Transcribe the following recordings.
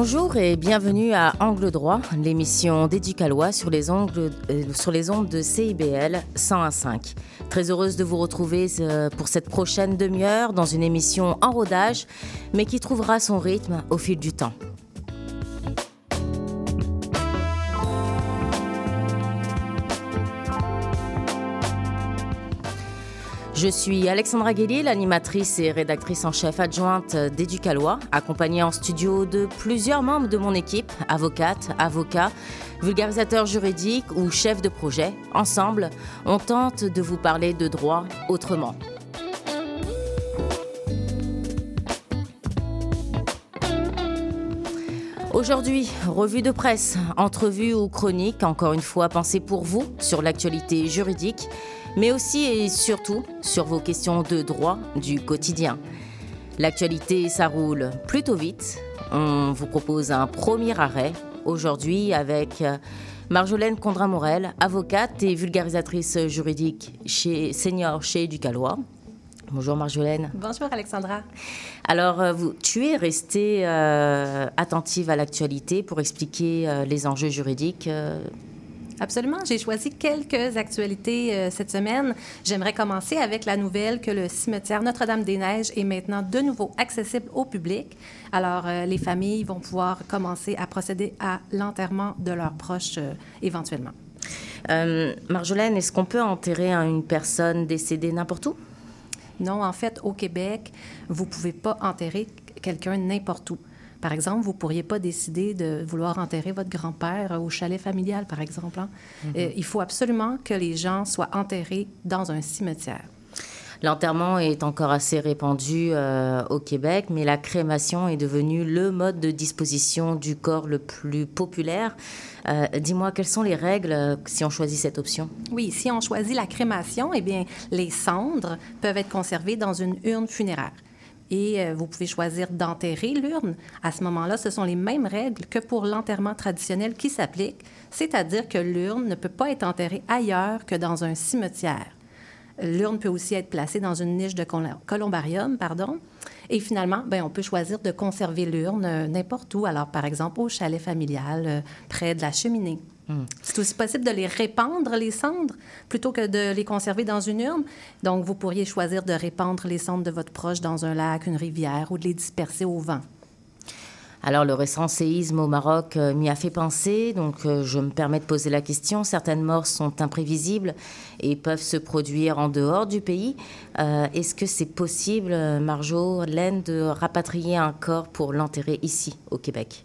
Bonjour et bienvenue à Angle Droit, l'émission d'Éducalois sur les, ongles, euh, sur les ondes de CIBL 101.5. Très heureuse de vous retrouver euh, pour cette prochaine demi-heure dans une émission en rodage, mais qui trouvera son rythme au fil du temps. Je suis Alexandra Guélier, l'animatrice et rédactrice en chef adjointe d'Éducalois, accompagnée en studio de plusieurs membres de mon équipe, avocates, avocats, vulgarisateurs juridiques ou chefs de projet. Ensemble, on tente de vous parler de droit autrement. Aujourd'hui, revue de presse, entrevue ou chronique, encore une fois pensée pour vous sur l'actualité juridique mais aussi et surtout sur vos questions de droit du quotidien. L'actualité, ça roule plutôt vite. On vous propose un premier arrêt aujourd'hui avec euh, Marjolaine Condra-Morel, avocate et vulgarisatrice juridique chez Senior chez Ducalois. Bonjour Marjolaine. Bonjour Alexandra. Alors, euh, vous, tu es restée euh, attentive à l'actualité pour expliquer les enjeux juridiques Absolument. J'ai choisi quelques actualités euh, cette semaine. J'aimerais commencer avec la nouvelle que le cimetière Notre-Dame-des-Neiges est maintenant de nouveau accessible au public. Alors, euh, les familles vont pouvoir commencer à procéder à l'enterrement de leurs proches euh, éventuellement. Marjolaine, est-ce qu'on peut enterrer une personne décédée n'importe où? Non, en fait, au Québec, vous ne pouvez pas enterrer quelqu'un n'importe où. Par exemple, vous ne pourriez pas décider de vouloir enterrer votre grand-père au chalet familial, par exemple. Hein. Mhm. Euh, il faut absolument que les gens soient enterrés dans un cimetière. L'enterrement est encore assez répandu euh, au Québec, mais la crémation est devenue le mode de disposition du corps le plus populaire. Euh, dis-moi, quelles sont les règles si on choisit cette option? Oui, si on choisit la crémation, eh bien, les cendres peuvent être conservées dans une urne funéraire et euh, vous pouvez choisir d'enterrer l'urne. À ce moment-là, ce sont les mêmes règles que pour l'enterrement traditionnel qui s'appliquent, c'est-à-dire que l'urne ne peut pas être enterrée ailleurs que dans un cimetière. L'urne peut aussi être placée dans une niche de columbarium, pardon. Et finalement, ben, on peut choisir de conserver l'urne euh, n'importe où, alors par exemple au chalet familial, euh, près de la cheminée. Hmm. C'est aussi possible de les répandre, les cendres, plutôt que de les conserver dans une urne. Donc, vous pourriez choisir de répandre les cendres de votre proche dans un lac, une rivière, ou de les disperser au vent. Alors le récent séisme au Maroc euh, m'y a fait penser, donc euh, je me permets de poser la question. Certaines morts sont imprévisibles et peuvent se produire en dehors du pays. Euh, est-ce que c'est possible, Marjo, Laine, de rapatrier un corps pour l'enterrer ici, au Québec?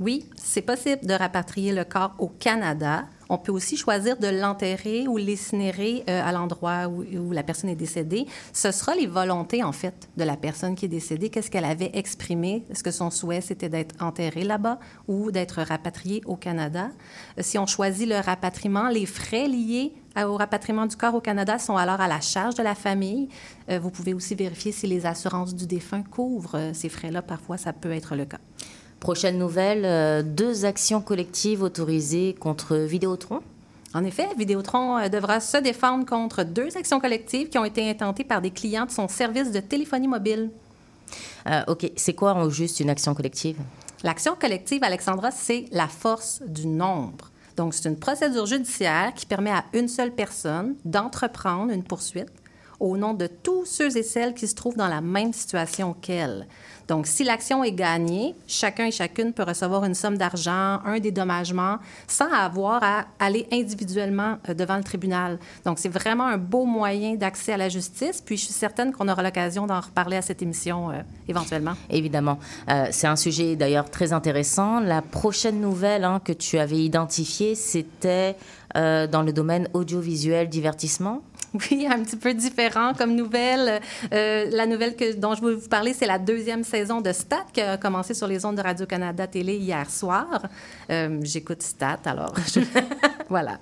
Oui, c'est possible de rapatrier le corps au Canada. On peut aussi choisir de l'enterrer ou l'incinérer euh, à l'endroit où, la personne est décédée. Ce sera les volontés, en fait, de la personne qui est décédée. Qu'est-ce qu'elle avait exprimé? Est-ce que son souhait, c'était d'être enterré là-bas ou d'être rapatrié au Canada? Euh, si on choisit le rapatriement, les frais liés au rapatriement du corps au Canada sont alors à la charge de la famille. Euh, vous pouvez aussi vérifier si les assurances du défunt couvrent ces frais-là. Parfois, ça peut être le cas. Prochaine nouvelle, euh, deux actions collectives autorisées contre Vidéotron. En effet, Vidéotron euh, devra se défendre contre deux actions collectives qui ont été intentées par des clients de son service de téléphonie mobile. Euh, OK. C'est quoi en juste une action collective? L'action collective, Alexandra, c'est la force du nombre. Donc, c'est une procédure judiciaire qui permet à une seule personne d'entreprendre une poursuite au nom de tous ceux et celles qui se trouvent dans la même situation qu'elle. Donc, si l'action est gagnée, chacun et chacune peut recevoir une somme d'argent, un dédommagement, sans avoir à aller individuellement euh, devant le tribunal. Donc, c'est vraiment un beau moyen d'accès à la justice. Puis, je suis certaine qu'on aura l'occasion d'en reparler à cette émission euh, éventuellement. Évidemment. Euh, c'est un sujet d'ailleurs très intéressant. La prochaine nouvelle hein, que tu avais identifiée, c'était dans le domaine audiovisuel divertissement? Oui, un petit peu différent comme nouvelle. Euh, la nouvelle que, dont je veux vous parler, c'est la deuxième saison de Stat qui a commencé sur les ondes de Radio-Canada Télé hier soir. Euh, j'écoute Stat, alors voilà.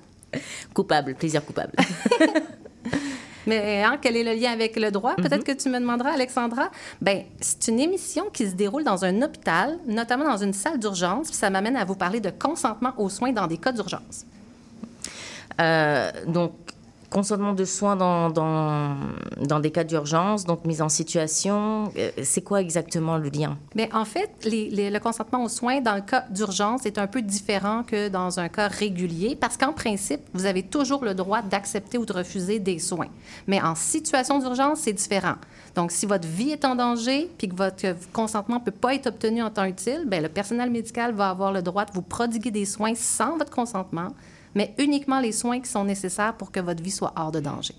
Coupable, plaisir coupable. Mais hein, quel est le lien avec le droit? Peut-être mm-hmm. que tu me demanderas, Alexandra. Bien, c'est une émission qui se déroule dans un hôpital, notamment dans une salle d'urgence. Ça m'amène à vous parler de consentement aux soins dans des cas d'urgence. Euh, donc, Consentement de soins dans, dans, dans des cas d'urgence, donc mise en situation, euh, c'est quoi exactement le lien? Bien, en fait, le consentement aux soins dans le cas d'urgence est un peu différent que dans un cas régulier parce qu'en principe, vous avez toujours le droit d'accepter ou de refuser des soins. Mais en situation d'urgence, c'est différent. Donc, si votre vie est en danger puis que votre consentement ne peut pas être obtenu en temps utile, bien, le personnel médical va avoir le droit de vous prodiguer des soins sans votre consentement mais uniquement les soins qui sont nécessaires pour que votre vie soit hors de danger.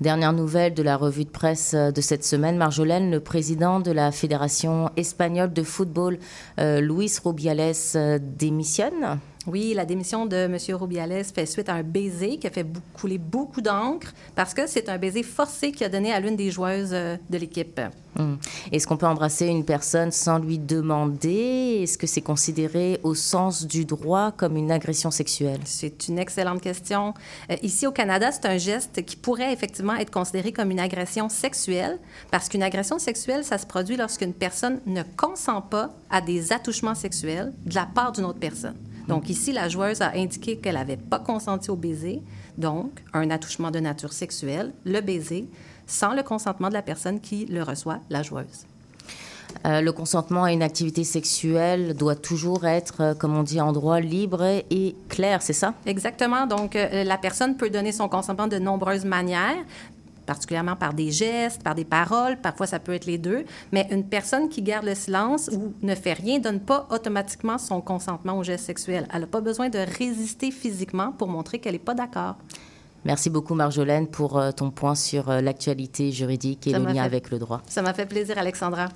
Dernière nouvelle de la revue de presse euh, de cette semaine, Marjolaine, le président de la Fédération espagnole de football, euh, Luis Rubiales, euh, démissionne. Oui, la démission de M. Rubiales fait suite à un baiser qui a fait couler beaucoup d'encre parce que c'est un baiser forcé qui a donné à l'une des joueuses euh, de l'équipe. Hum. Est-ce qu'on peut embrasser une personne sans lui demander? Est-ce que c'est considéré au sens du droit comme une agression sexuelle? C'est une excellente question. Euh, ici au Canada, c'est un geste qui pourrait effectivement être considéré comme une agression sexuelle parce qu'une agression sexuelle, ça se produit lorsqu'une personne ne consent pas à des attouchements sexuels de la part d'une autre personne. Donc ici, la joueuse a indiqué qu'elle n'avait pas consenti au baiser, donc un attouchement de nature sexuelle, le baiser, sans le consentement de la personne qui le reçoit, la joueuse. Euh, le consentement à une activité sexuelle doit toujours être, euh, comme on dit en droit, libre et clair, c'est ça? Exactement. Donc, euh, la personne peut donner son consentement de nombreuses manières, particulièrement par des gestes, par des paroles, parfois ça peut être les deux, mais une personne qui garde le silence ou ne fait rien donne pas automatiquement son consentement au geste sexuel. Elle n'a pas besoin de résister physiquement pour montrer qu'elle n'est pas d'accord. Merci beaucoup Marjolaine pour euh, ton point sur euh, l'actualité juridique et le lien avec le droit. Ça m'a fait plaisir Alexandra.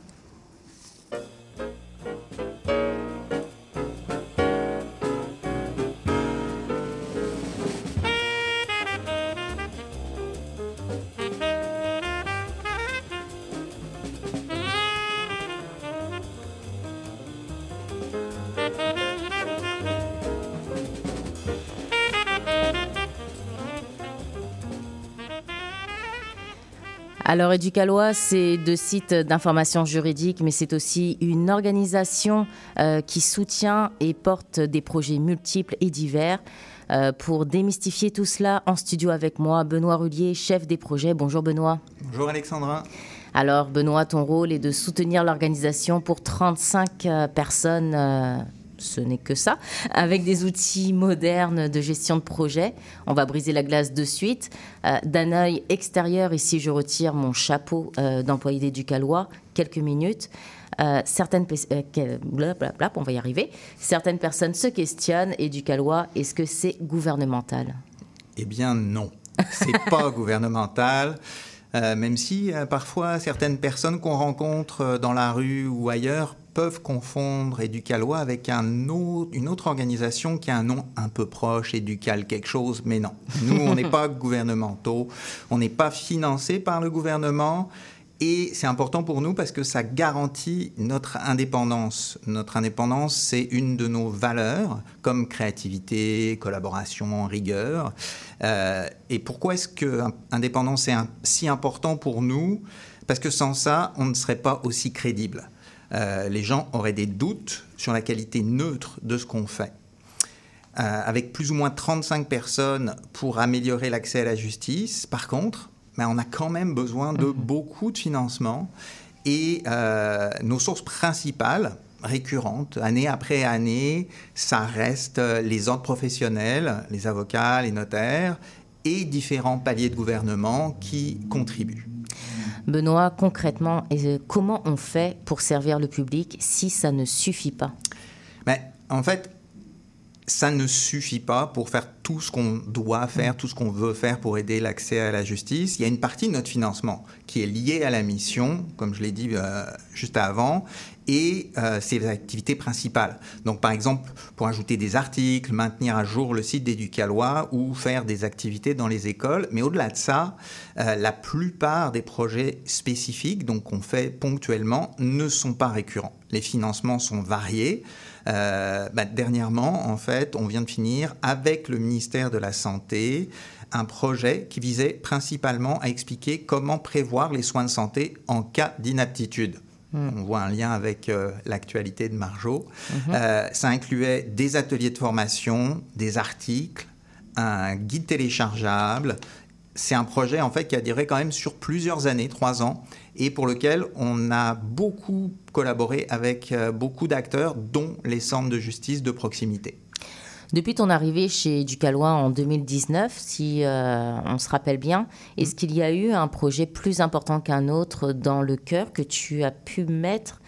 Alors, Éducalois, c'est deux sites d'information juridique, mais c'est aussi une organisation euh, qui soutient et porte des projets multiples et divers. Euh, pour démystifier tout cela, en studio avec moi, Benoît Rullier, chef des projets. Bonjour Benoît. Bonjour Alexandra. Alors Benoît, ton rôle est de soutenir l'organisation pour 35 euh, personnes ce n'est que ça, avec des outils modernes de gestion de projet. On va briser la glace de suite. Euh, d'un œil extérieur, ici je retire mon chapeau euh, d'employé d'Éducalois, quelques minutes. Euh, certaines on va y arriver. Certaines personnes se questionnent, Éducalois, est-ce que c'est gouvernemental? Eh bien non, c'est pas gouvernemental. même si parfois certaines personnes qu'on rencontre dans la rue ou ailleurs peuvent confondre Éducalois avec un autre, une autre organisation qui a un nom un peu proche, Éducal quelque chose, mais non. Nous, on n'est pas gouvernementaux, on n'est pas financé par le gouvernement. Et c'est important pour nous parce que ça garantit notre indépendance. Notre indépendance, c'est une de nos valeurs, comme créativité, collaboration, rigueur. Euh, et pourquoi est-ce que indépendance est si important pour nous? Parce que sans ça, on ne serait pas aussi crédible. Euh, les gens auraient des doutes sur la qualité neutre de ce qu'on fait. Euh, avec plus ou moins 35 personnes pour améliorer l'accès à la justice, par contre, ben, on a quand même besoin de mhm. beaucoup de financement. Et euh, nos sources principales, récurrentes, année après année, ça reste les ordres professionnels, les avocats, les notaires et différents paliers de gouvernement qui contribuent. Benoît, concrètement, euh, comment on fait pour servir le public si ça ne suffit pas? Mais, En fait, ça ne suffit pas pour faire tout ce qu'on doit faire, tout ce qu'on veut faire pour aider l'accès à la justice. Il y a une partie de notre financement qui est liée à la mission, comme je l'ai dit euh, juste avant, et euh, ses activités principales. Donc, par exemple, pour ajouter des articles, maintenir à jour le site d'Éducalois ou faire des activités dans les écoles. Mais au-delà de ça, euh, la plupart des projets spécifiques, donc qu'on fait ponctuellement, ne sont pas récurrents. Les financements sont variés. Euh, bah, dernièrement, en fait, on vient de finir avec le ministère de la Santé un projet qui visait principalement à expliquer comment prévoir les soins de santé en cas d'inaptitude. Hmm. On voit un lien avec euh, l'actualité de Marjo. Mhm. Euh, ça incluait des ateliers de formation, des articles, un guide téléchargeable, c'est un projet en fait qui a duré quand même sur plusieurs années, trois ans, et pour lequel on a beaucoup collaboré avec euh, beaucoup d'acteurs, dont les centres de justice de proximité. Depuis ton arrivée chez Ducalois en 2019, si euh, on se rappelle bien, est-ce qu'il y a eu un projet plus important qu'un autre dans le cœur que tu as pu mettre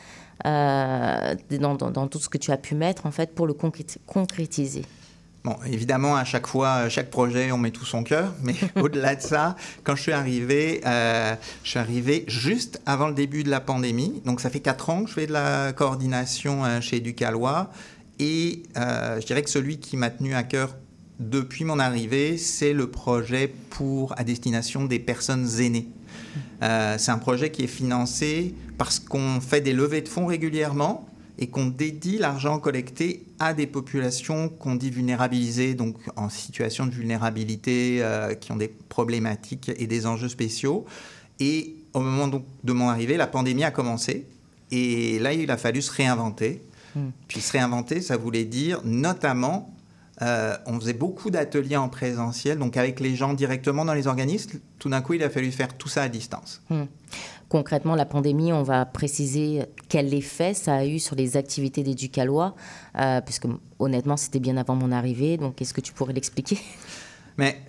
euh, dans, tout ce que tu as pu mettre en fait pour le concrétiser? Bon, évidemment, à chaque fois, chaque projet, on met tout son cœur. Mais au-delà de ça, quand je suis arrivé, euh, je suis arrivé juste avant le début de la pandémie. Donc, ça fait quatre ans que je fais de la coordination euh, chez Ducalois. Et euh, je dirais que celui qui m'a tenu à cœur depuis mon arrivée, c'est le projet pour à destination des personnes aînées. c'est un projet qui est financé parce qu'on fait des levées de fonds régulièrement et qu'on dédie l'argent collecté à des populations qu'on dit vulnérabilisées, donc en situation de vulnérabilité, euh, qui ont des problématiques et des enjeux spéciaux. Et au moment donc de mon arrivée, la pandémie a commencé. Et là, il a fallu se réinventer. Hmm. Puis se réinventer, ça voulait dire notamment euh, on faisait beaucoup d'ateliers en présentiel, donc avec les gens directement dans les organismes. Tout d'un coup, il a fallu faire tout ça à distance. Hmm concrètement la pandémie, on va préciser quel effet ça a eu sur les activités des Ducalois, euh, puisque honnêtement, c'était bien avant mon arrivée. Donc, est-ce que tu pourrais l'expliquer? Mais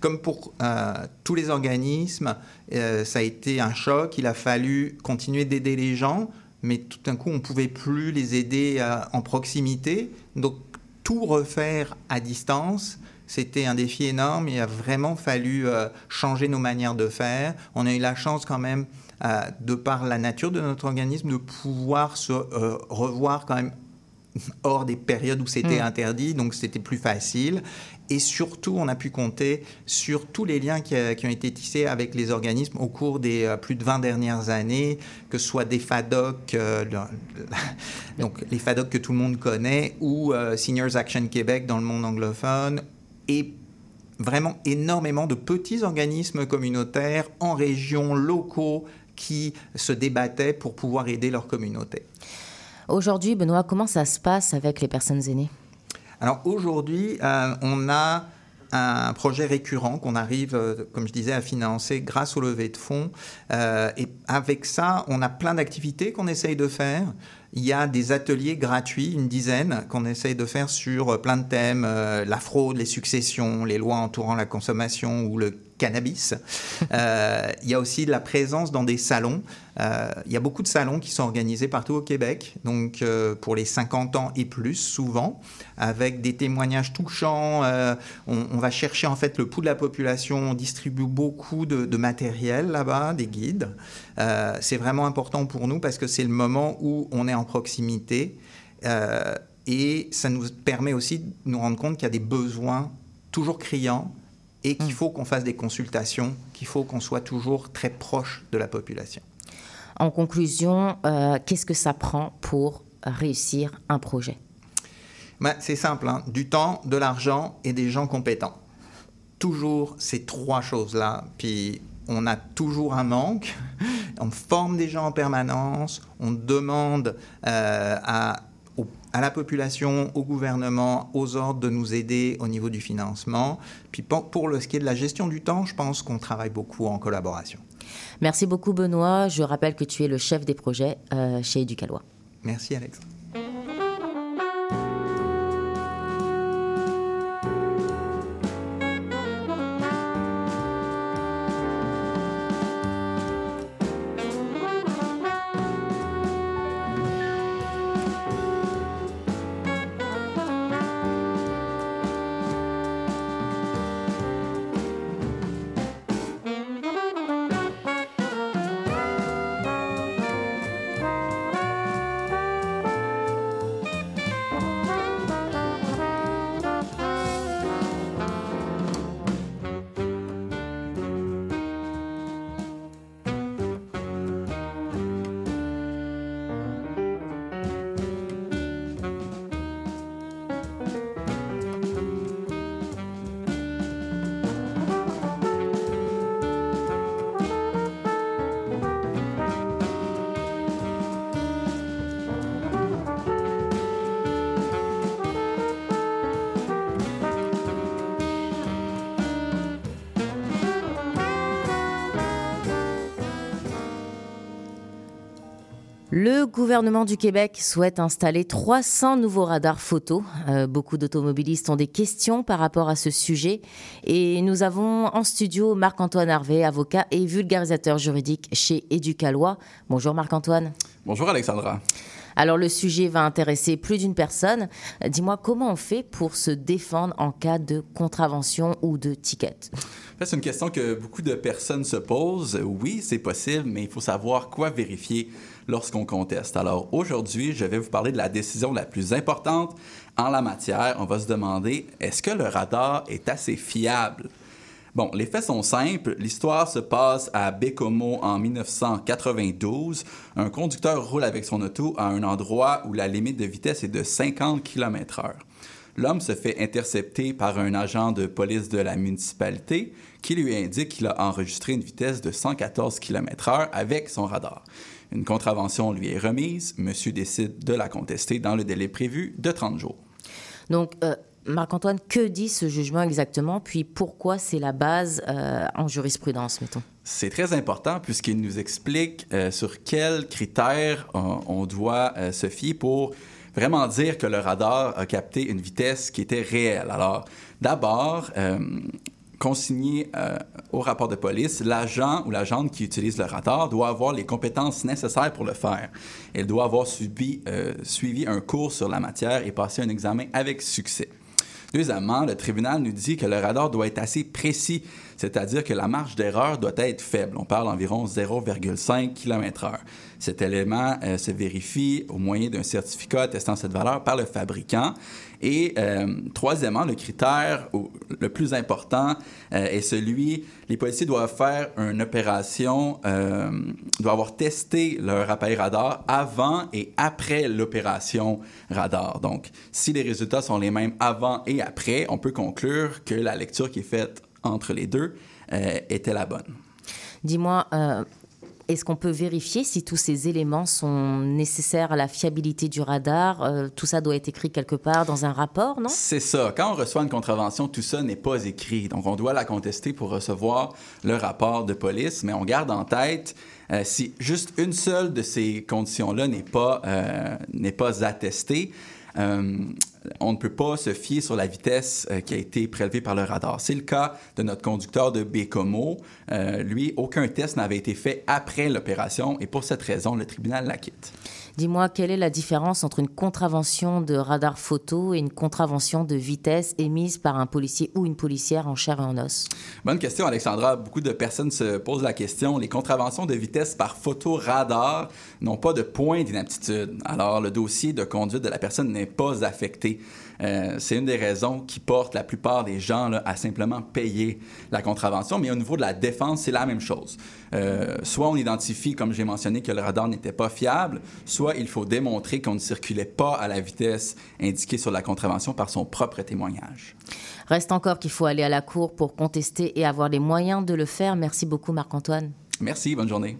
comme pour euh, tous les organismes, euh, ça a été un choc. Il a fallu continuer d'aider les gens, mais tout d'un coup, on ne pouvait plus les aider en proximité. Donc, tout refaire à distance, c'était un défi énorme. Il a vraiment fallu changer nos manières de faire. On a eu la chance quand même euh, de par la nature de notre organisme, de pouvoir se euh, revoir quand même hors des périodes où c'était mm. interdit, donc c'était plus facile. Et surtout, on a pu compter sur tous les liens qui, ont été tissés avec les organismes au cours des euh, plus de 20 dernières années, que ce soit des FADOC, donc les FADOC que tout le monde connaît, ou Seniors Action Québec dans le monde anglophone, et vraiment énormément de petits organismes communautaires en région, locaux, qui se débattaient pour pouvoir aider leur communauté. Aujourd'hui, Benoît, comment ça se passe avec les personnes aînées? Alors aujourd'hui, euh, on a un projet récurrent qu'on arrive, euh, comme je disais, à financer grâce au levée de fonds. Euh, et avec ça, on a plein d'activités qu'on essaye de faire. Il y a des ateliers gratuits, une dizaine, qu'on essaye de faire sur plein de thèmes, la fraude, les successions, les lois entourant la consommation ou le Euh, il y a aussi la présence dans des salons. Euh, il y a beaucoup de salons qui sont organisés partout au Québec, donc euh, pour les 50 ans et plus souvent, avec des témoignages touchants. On, va chercher en fait le pouls de la population, on distribue beaucoup de matériel là-bas, des guides. c'est vraiment important pour nous parce que c'est le moment où on est en proximité. et ça nous permet aussi de nous rendre compte qu'il y a des besoins toujours criants et qu'il mm. faut qu'on fasse des consultations, qu'il faut qu'on soit toujours très proche de la population. En conclusion, euh, qu'est-ce que ça prend pour réussir un projet? Ben, C'est simple, hein. du temps, de l'argent et des gens compétents. Toujours ces trois choses-là. Puis on a toujours un manque. On forme des gens en permanence. On demande euh, à à la population, au gouvernement, aux ordres de nous aider au niveau du financement. Puis pour, le, ce qui est de la gestion du temps, je pense qu'on travaille beaucoup en collaboration. Merci beaucoup Benoît. Je rappelle que tu es le chef des projets euh, chez Éducalois. Merci Alex. Le gouvernement du Québec souhaite installer 300 nouveaux radars photo. Euh, beaucoup d'automobilistes ont des questions par rapport à ce sujet et nous avons en studio Marc-Antoine Harvey, avocat et vulgarisateur juridique chez Éducalois. Bonjour Marc-Antoine. Bonjour Alexandra. Alors le sujet va intéresser plus d'une personne. Dis-moi comment on fait pour se défendre en cas de contravention ou de ticket? C'est une question que beaucoup de personnes se posent. Oui, c'est possible, mais il faut savoir quoi vérifier lorsqu'on conteste. Alors aujourd'hui, je vais vous parler de la décision la plus importante en la matière. On va se demander, est-ce que le radar est assez fiable? Bon, les faits sont simples. L'histoire se passe à Bécomo en 1992. Un conducteur roule avec son auto à un endroit où la limite de vitesse est de 50 km/h. L'homme se fait intercepter par un agent de police de la municipalité qui lui indique qu'il a enregistré une vitesse de 114 km/h avec son radar. Une contravention lui est remise. Monsieur décide de la contester dans le délai prévu de 30 jours. Donc, euh, Marc-Antoine, que dit ce jugement exactement, puis pourquoi c'est la base euh, en jurisprudence, mettons? C'est très important puisqu'il nous explique euh, sur quels critères on, doit se fier pour vraiment dire que le radar a capté une vitesse qui était réelle. Alors, d'abord, consigné euh, au rapport de police, l'agent ou l'agente qui utilise le radar doit avoir les compétences nécessaires pour le faire. Elle doit avoir euh, suivi un cours sur la matière et passé un examen avec succès. Deuxièmement, le tribunal nous dit que le radar doit être assez précis, c'est-à-dire que la marge d'erreur doit être faible. On parle d'environ 0,5 km/h. Cet élément euh, se vérifie au moyen d'un certificat attestant cette valeur par le fabricant. Et euh, troisièmement, le critère le plus important euh, est celui, les policiers doivent faire une opération, doivent avoir testé leur appareil radar avant et après l'opération radar. Donc, si les résultats sont les mêmes avant et après, on peut conclure que la lecture qui est faite entre les deux euh, était la bonne. Dis-moi, euh, est-ce qu'on peut vérifier si tous ces éléments sont nécessaires à la fiabilité du radar? Euh, Tout ça doit être écrit quelque part dans un rapport, non? C'est ça. Quand on reçoit une contravention, tout ça n'est pas écrit. Donc, on doit la contester pour recevoir le rapport de police, mais on garde en tête si juste une seule de ces conditions-là n'est pas, n'est pas attestée, euh, on ne peut pas se fier sur la vitesse euh, qui a été prélevée par le radar. C'est le cas de notre conducteur de Bécomo. Euh, lui, aucun test n'avait été fait après l'opération et pour cette raison, le tribunal l'acquitte. Dis-moi, quelle est la différence entre une contravention de radar photo et une contravention de vitesse émise par un policier ou une policière en chair et en os? Bonne question, Alexandra. Beaucoup de personnes se posent la question. Les contraventions de vitesse par photo radar n'ont pas de point d'inaptitude. Alors, le dossier de conduite de la personne n'est pas affecté. Euh, c'est une des raisons qui porte la plupart des gens à simplement payer la contravention. Mais au niveau de la défense, c'est la même chose. Euh, soit on identifie, comme j'ai mentionné, que le radar n'était pas fiable, soit il faut démontrer qu'on ne circulait pas à la vitesse indiquée sur la contravention par son propre témoignage. Reste encore qu'il faut aller à la cour pour contester et avoir les moyens de le faire. Merci beaucoup, Marc-Antoine. Merci, bonne journée.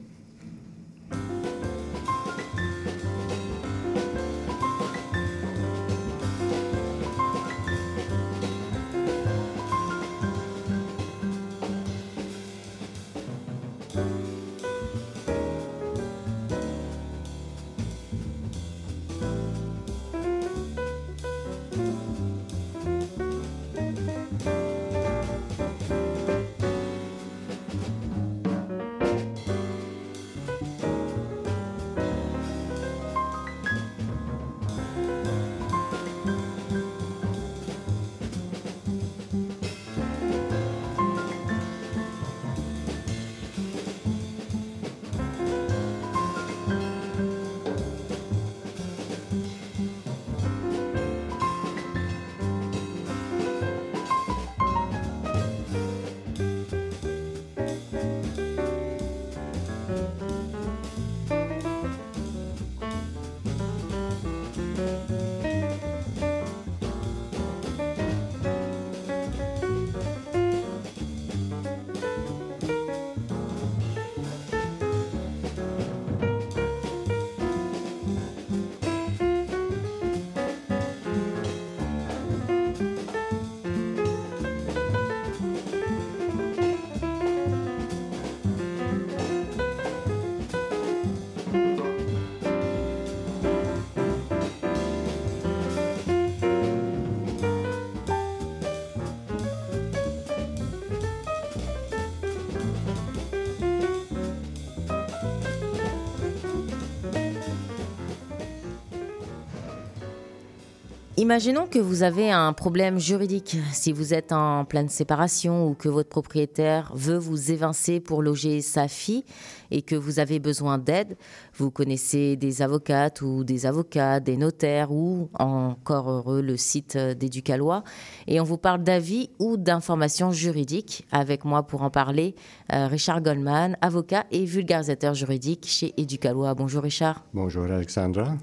Imaginons que vous avez un problème juridique. Si vous êtes en pleine séparation ou que votre propriétaire veut vous évincer pour loger sa fille et que vous avez besoin d'aide, vous connaissez des avocates ou des avocats, des notaires ou encore heureux le site d'Éducalois et on vous parle d'avis ou d'informations juridiques. Avec moi pour en parler, euh, Richard Goldman, avocat et vulgarisateur juridique chez Éducalois. Bonjour Richard. Bonjour Alexandra.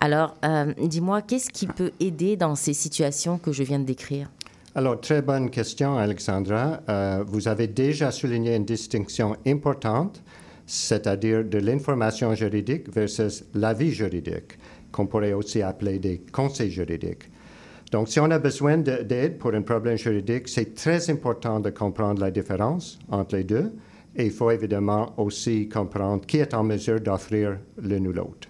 Alors, euh, dis-moi, qu'est-ce qui peut aider dans ces situations que je viens de décrire? Alors, très bonne question, Alexandra. Euh, vous avez déjà souligné une distinction importante, c'est-à-dire de l'information juridique versus l'avis juridique, qu'on pourrait aussi appeler des conseils juridiques. Donc, si on a besoin d'aide pour un problème juridique, c'est très important de comprendre la différence entre les deux. Et il faut évidemment aussi comprendre qui est en mesure d'offrir l'une ou l'autre.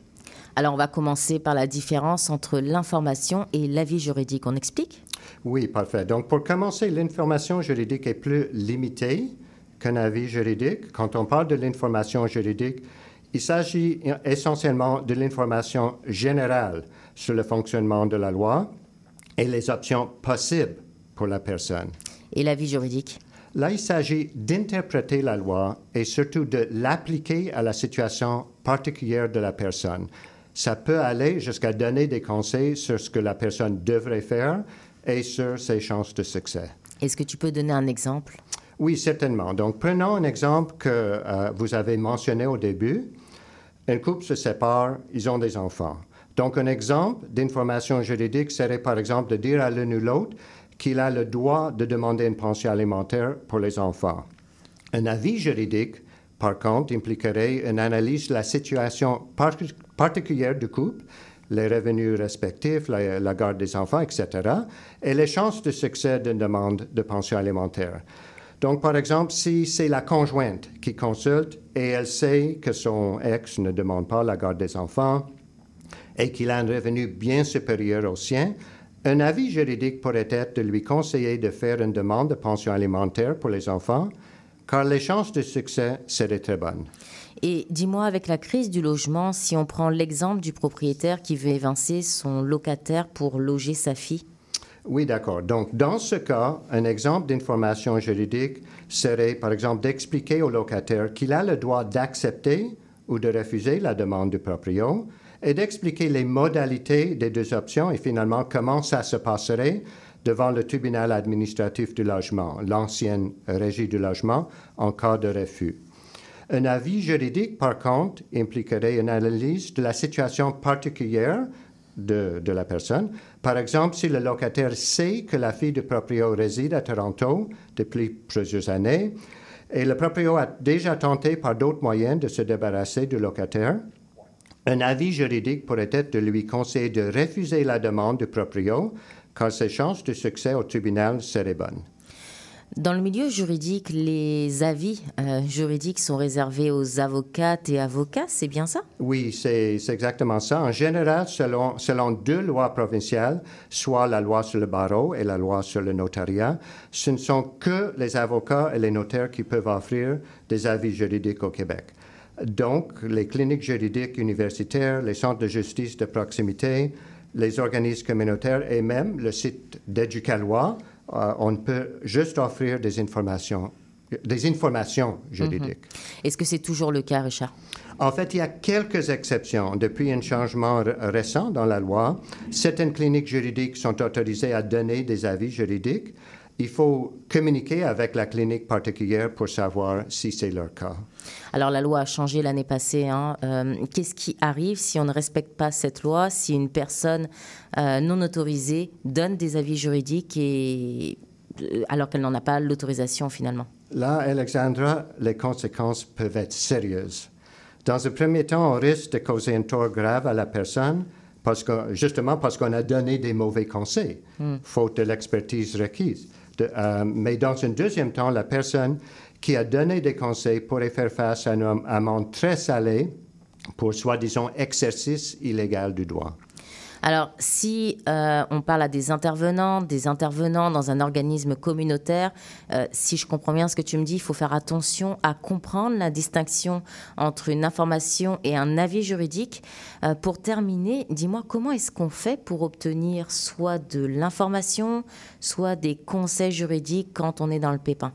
Alors, on va commencer par la différence entre l'information et l'avis juridique. On explique? Oui, parfait. Donc, pour commencer, l'information juridique est plus limitée qu'un avis juridique. Quand on parle de l'information juridique, il s'agit essentiellement de l'information générale sur le fonctionnement de la loi et les options possibles pour la personne. Et l'avis juridique? Là, il s'agit d'interpréter la loi et surtout de l'appliquer à la situation particulière de la personne ça peut aller jusqu'à donner des conseils sur ce que la personne devrait faire et sur ses chances de succès. Est-ce que tu peux donner un exemple? Oui, certainement. Donc, prenons un exemple que euh, vous avez mentionné au début. Un couple se sépare, ils ont des enfants. Donc, un exemple d'information juridique serait par exemple de dire à l'un ou l'autre qu'il a le droit de demander une pension alimentaire pour les enfants. Un avis juridique par contre, impliquerait une analyse de la situation particulière du couple, les revenus respectifs, la, garde des enfants, etc., et les chances de succès d'une demande de pension alimentaire. Donc, par exemple, si c'est la conjointe qui consulte et elle sait que son ex ne demande pas la garde des enfants et qu'il a un revenu bien supérieur au sien, un avis juridique pourrait être de lui conseiller de faire une demande de pension alimentaire pour les enfants car les chances de succès seraient très bonnes. Et dis-moi, avec la crise du logement, si on prend l'exemple du propriétaire qui veut évincer son locataire pour loger sa fille Oui, d'accord. Donc, dans ce cas, un exemple d'information juridique serait, par exemple, d'expliquer au locataire qu'il a le droit d'accepter ou de refuser la demande du proprio et d'expliquer les modalités des deux options et finalement comment ça se passerait devant le tribunal administratif du logement, l'ancienne régie du logement, en cas de refus. Un avis juridique, par contre, impliquerait une analyse de la situation particulière de, la personne. Par exemple, si le locataire sait que la fille du proprio réside à Toronto depuis plusieurs années et le proprio a déjà tenté par d'autres moyens de se débarrasser du locataire, un avis juridique pourrait être de lui conseiller de refuser la demande du proprio car ses chances de succès au tribunal seraient bonnes. Dans le milieu juridique, les avis euh, juridiques sont réservés aux avocates et avocats, c'est bien ça? Oui, c'est exactement ça. En général, selon, selon deux lois provinciales, soit la loi sur le barreau et la loi sur le notariat, ce ne sont que les avocats et les notaires qui peuvent offrir des avis juridiques au Québec. Donc, les cliniques juridiques universitaires, les centres de justice de proximité, les organismes communautaires et même le site d'Éducalois, on peut juste offrir des informations, des informations juridiques. Mhm. Est-ce que c'est toujours le cas, Richard? En fait, il y a quelques exceptions. Depuis un changement récent dans la loi, certaines cliniques juridiques sont autorisées à donner des avis juridiques. Il faut communiquer avec la clinique particulière pour savoir si c'est leur cas. Alors la loi a changé l'année passée. Hein. Euh, qu'est-ce qui arrive si on ne respecte pas cette loi, si une personne euh, non autorisée donne des avis juridiques et euh, alors qu'elle n'en a pas l'autorisation finalement? Là, Alexandra, les conséquences peuvent être sérieuses. Dans un premier temps, on risque de causer un tort grave à la personne, parce que, justement parce qu'on a donné des mauvais conseils, hmm. faute de l'expertise requise. Mais dans un deuxième temps, la personne qui a donné des conseils pourrait faire face à une amende très salée pour soi-disant exercice illégal du droit. Alors, si euh, on parle à des intervenants, des intervenants dans un organisme communautaire, euh, si je comprends bien ce que tu me dis, il faut faire attention à comprendre la distinction entre une information et un avis juridique. Euh, pour terminer, dis-moi comment est-ce qu'on fait pour obtenir soit de l'information, soit des conseils juridiques quand on est dans le pépin?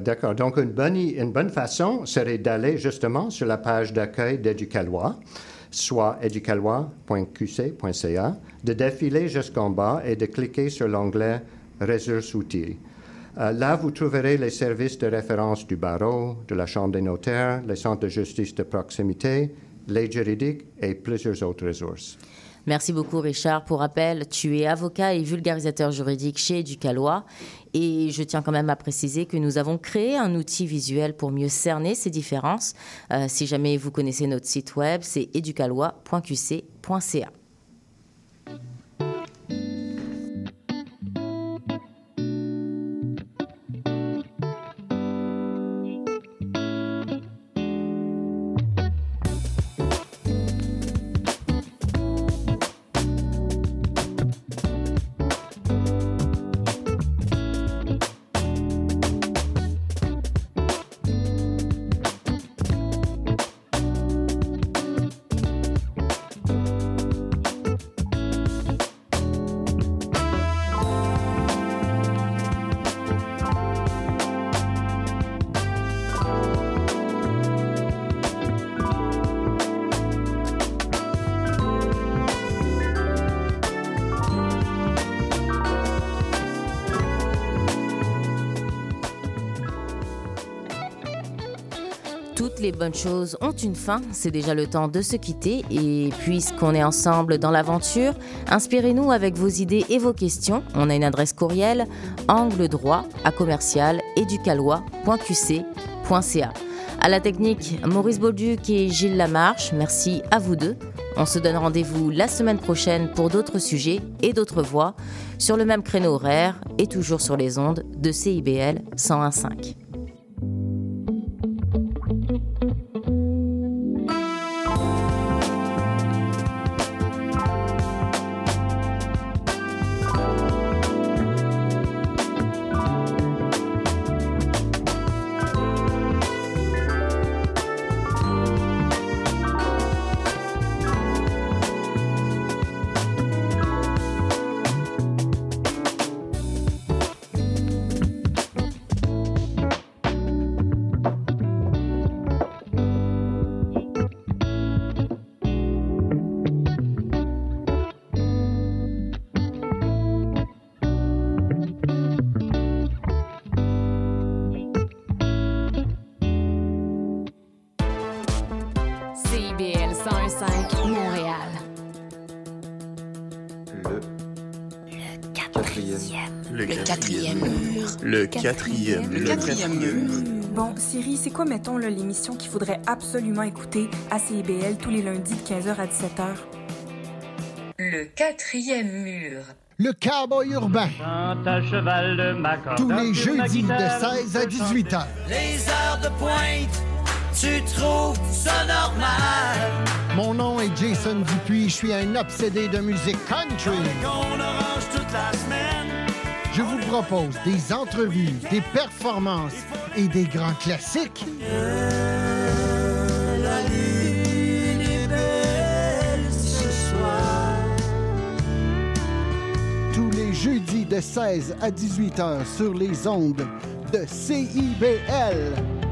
D'accord. Donc, une bonne, une bonne façon serait d'aller justement sur la page d'accueil d'Éducalois soit educalois.qc.ca, de défiler jusqu'en bas et de cliquer sur l'onglet Ressources outils. Euh, là, vous trouverez les services de référence du barreau, de la Chambre des notaires, les centres de justice de proximité, l'aide juridique et plusieurs autres ressources. Merci beaucoup, Richard. Pour rappel, tu es avocat et vulgarisateur juridique chez Educalois. Et je tiens quand même à préciser que nous avons créé un outil visuel pour mieux cerner ces différences. Euh, si jamais vous connaissez notre site web, c'est educalois.qc.ca. les bonnes choses ont une fin, c'est déjà le temps de se quitter et puisqu'on est ensemble dans l'aventure, inspirez-nous avec vos idées et vos questions. On a une adresse courriel angle droit à commercial educalois.qc.ca. À la technique, Maurice Bolduc et Gilles Lamarche, merci à vous deux. On se donne rendez-vous la semaine prochaine pour d'autres sujets et d'autres voix sur le même créneau horaire et toujours sur les ondes de CIBL 101.5. quatrième. Le quatrième mur. Bon, Siri, c'est quoi, mettons, l'émission qu'il faudrait absolument écouter à CIBL tous les lundis de 15h à 17h? Le quatrième mur. Le cowboy urbain. cheval de Tous les jeudis de 16 à 18 h Les heures de pointe, tu trouves ça normal. Mon nom est Jason Dupuis, je suis un obsédé de musique country. On orange toute la semaine je vous propose des entrevues, des performances et des grands classiques. Tous les jeudis de 16 à 18 heures sur les ondes de CIBL.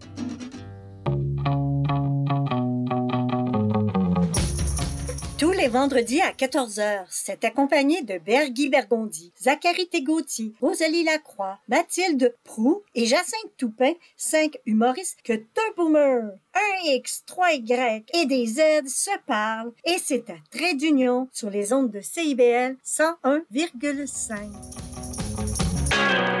Les vendredis à 14h. C'est accompagné de Bergui Bergondi, Zachary Tegoti, Rosalie Lacroix, Mathilde Prou et Jacinthe Toupin, cinq humoristes que deux boomers, un X, trois Y et des Z se parlent et c'est à trait d'union sur les ondes de CIBL 101,5.